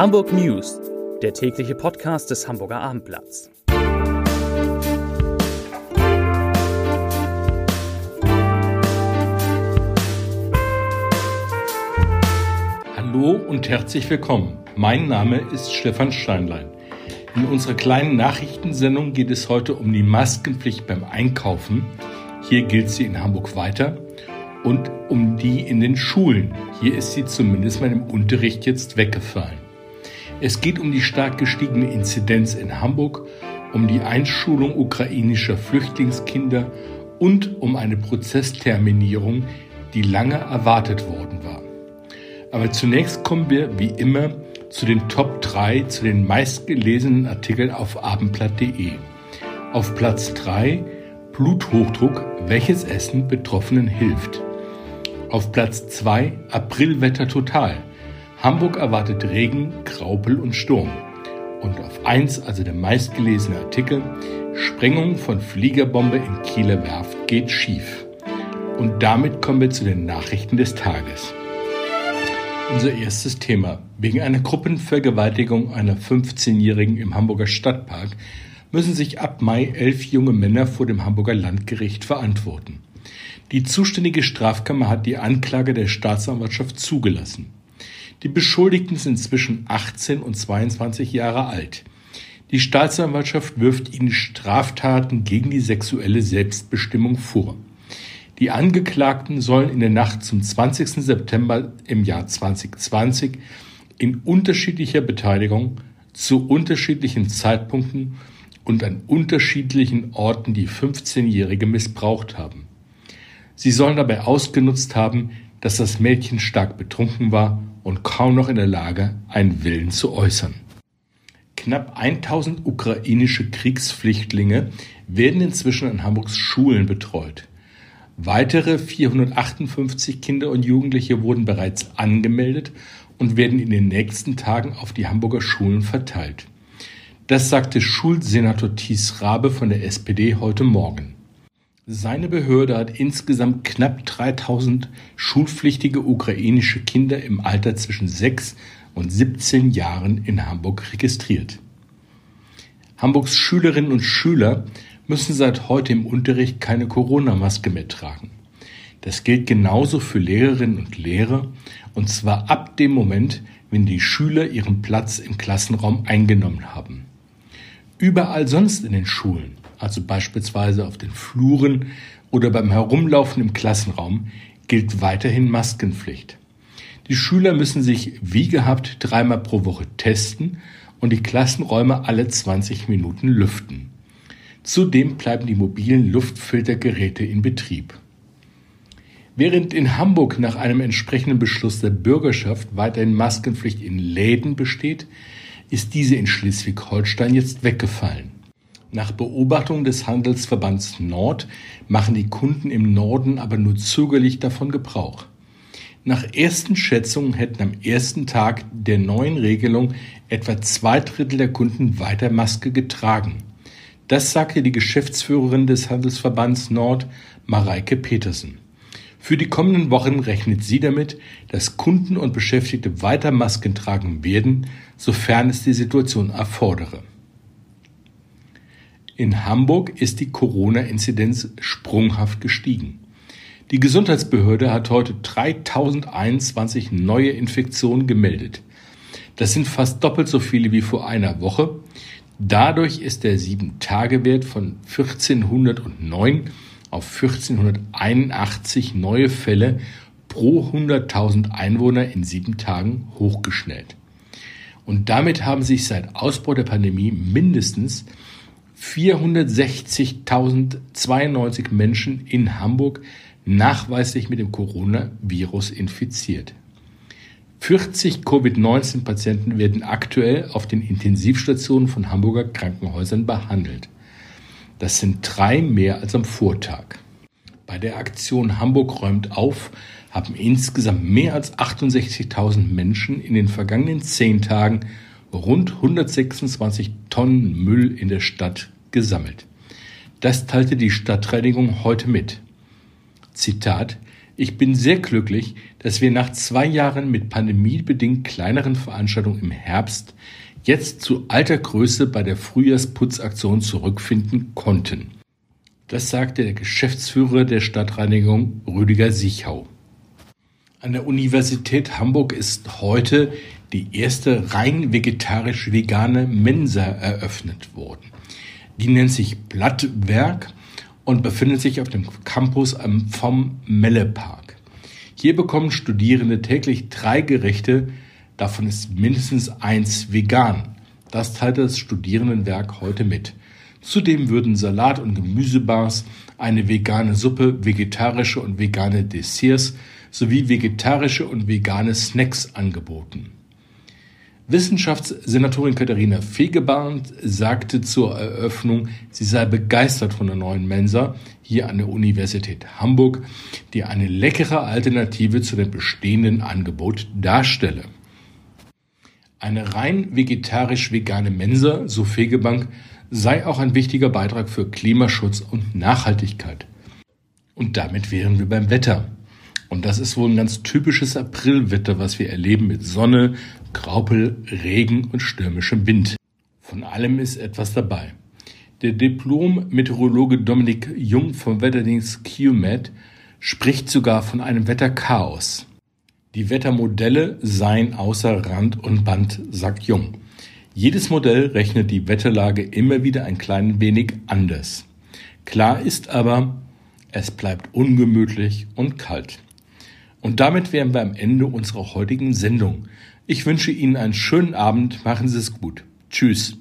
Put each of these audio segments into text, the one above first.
Hamburg News, der tägliche Podcast des Hamburger Abendblatts. Hallo und herzlich willkommen. Mein Name ist Stefan Steinlein. In unserer kleinen Nachrichtensendung geht es heute um die Maskenpflicht beim Einkaufen. Hier gilt sie in Hamburg weiter. Und um die in den Schulen. Hier ist sie zumindest mal im Unterricht jetzt weggefallen. Es geht um die stark gestiegene Inzidenz in Hamburg, um die Einschulung ukrainischer Flüchtlingskinder und um eine Prozessterminierung, die lange erwartet worden war. Aber zunächst kommen wir wie immer zu den Top 3 zu den meistgelesenen Artikeln auf abendblatt.de. Auf Platz 3 Bluthochdruck, welches Essen Betroffenen hilft. Auf Platz 2 Aprilwetter total. Hamburg erwartet Regen, Graupel und Sturm. Und auf 1, also der meistgelesene Artikel, Sprengung von Fliegerbombe in Kieler Werft geht schief. Und damit kommen wir zu den Nachrichten des Tages. Unser erstes Thema. Wegen einer Gruppenvergewaltigung einer 15-Jährigen im Hamburger Stadtpark müssen sich ab Mai elf junge Männer vor dem Hamburger Landgericht verantworten. Die zuständige Strafkammer hat die Anklage der Staatsanwaltschaft zugelassen. Die Beschuldigten sind zwischen 18 und 22 Jahre alt. Die Staatsanwaltschaft wirft ihnen Straftaten gegen die sexuelle Selbstbestimmung vor. Die Angeklagten sollen in der Nacht zum 20. September im Jahr 2020 in unterschiedlicher Beteiligung zu unterschiedlichen Zeitpunkten und an unterschiedlichen Orten die 15-Jährige missbraucht haben. Sie sollen dabei ausgenutzt haben, dass das Mädchen stark betrunken war und kaum noch in der Lage, einen Willen zu äußern. Knapp 1000 ukrainische Kriegsflüchtlinge werden inzwischen an Hamburgs Schulen betreut. Weitere 458 Kinder und Jugendliche wurden bereits angemeldet und werden in den nächsten Tagen auf die Hamburger Schulen verteilt. Das sagte Schulsenator Thies Rabe von der SPD heute Morgen. Seine Behörde hat insgesamt knapp 3000 schulpflichtige ukrainische Kinder im Alter zwischen 6 und 17 Jahren in Hamburg registriert. Hamburgs Schülerinnen und Schüler müssen seit heute im Unterricht keine Corona-Maske mehr tragen. Das gilt genauso für Lehrerinnen und Lehrer, und zwar ab dem Moment, wenn die Schüler ihren Platz im Klassenraum eingenommen haben. Überall sonst in den Schulen also beispielsweise auf den Fluren oder beim Herumlaufen im Klassenraum, gilt weiterhin Maskenpflicht. Die Schüler müssen sich wie gehabt dreimal pro Woche testen und die Klassenräume alle 20 Minuten lüften. Zudem bleiben die mobilen Luftfiltergeräte in Betrieb. Während in Hamburg nach einem entsprechenden Beschluss der Bürgerschaft weiterhin Maskenpflicht in Läden besteht, ist diese in Schleswig-Holstein jetzt weggefallen. Nach Beobachtung des Handelsverbands Nord machen die Kunden im Norden aber nur zögerlich davon Gebrauch. Nach ersten Schätzungen hätten am ersten Tag der neuen Regelung etwa zwei Drittel der Kunden weiter Maske getragen. Das sagte die Geschäftsführerin des Handelsverbands Nord, Mareike Petersen. Für die kommenden Wochen rechnet sie damit, dass Kunden und Beschäftigte weiter Masken tragen werden, sofern es die Situation erfordere. In Hamburg ist die Corona-Inzidenz sprunghaft gestiegen. Die Gesundheitsbehörde hat heute 3021 neue Infektionen gemeldet. Das sind fast doppelt so viele wie vor einer Woche. Dadurch ist der 7-Tage-Wert von 1409 auf 1481 neue Fälle pro 100.000 Einwohner in sieben Tagen hochgeschnellt. Und damit haben sich seit Ausbruch der Pandemie mindestens 460.092 Menschen in Hamburg nachweislich mit dem Coronavirus infiziert. 40 Covid-19-Patienten werden aktuell auf den Intensivstationen von Hamburger Krankenhäusern behandelt. Das sind drei mehr als am Vortag. Bei der Aktion Hamburg räumt auf haben insgesamt mehr als 68.000 Menschen in den vergangenen zehn Tagen rund 126 Tonnen Müll in der Stadt gesammelt. Das teilte die Stadtreinigung heute mit. Zitat Ich bin sehr glücklich, dass wir nach zwei Jahren mit pandemiebedingt kleineren Veranstaltungen im Herbst jetzt zu alter Größe bei der Frühjahrsputzaktion zurückfinden konnten. Das sagte der Geschäftsführer der Stadtreinigung Rüdiger Sichau. An der Universität Hamburg ist heute die erste rein vegetarisch-vegane Mensa eröffnet worden. Die nennt sich Blattwerk und befindet sich auf dem Campus vom Melle Park. Hier bekommen Studierende täglich drei Gerichte, davon ist mindestens eins vegan. Das teilt das Studierendenwerk heute mit. Zudem würden Salat- und Gemüsebars, eine vegane Suppe, vegetarische und vegane Desserts sowie vegetarische und vegane Snacks angeboten. Wissenschaftssenatorin Katharina Fegebarnt sagte zur Eröffnung, sie sei begeistert von der neuen Mensa hier an der Universität Hamburg, die eine leckere Alternative zu dem bestehenden Angebot darstelle. Eine rein vegetarisch-vegane Mensa, so Fegebank, sei auch ein wichtiger Beitrag für Klimaschutz und Nachhaltigkeit. Und damit wären wir beim Wetter. Und das ist wohl ein ganz typisches Aprilwetter, was wir erleben mit Sonne, Graupel, Regen und stürmischem Wind. Von allem ist etwas dabei. Der Diplom-Meteorologe Dominik Jung vom Wetterdienst QMED spricht sogar von einem Wetterchaos. Die Wettermodelle seien außer Rand und Band, sagt Jung. Jedes Modell rechnet die Wetterlage immer wieder ein klein wenig anders. Klar ist aber, es bleibt ungemütlich und kalt. Und damit wären wir am Ende unserer heutigen Sendung. Ich wünsche Ihnen einen schönen Abend, machen Sie es gut. Tschüss.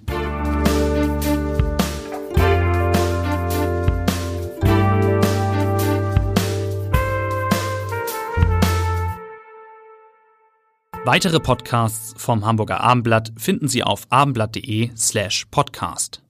Weitere Podcasts vom Hamburger Abendblatt finden Sie auf abendblatt.de slash podcast.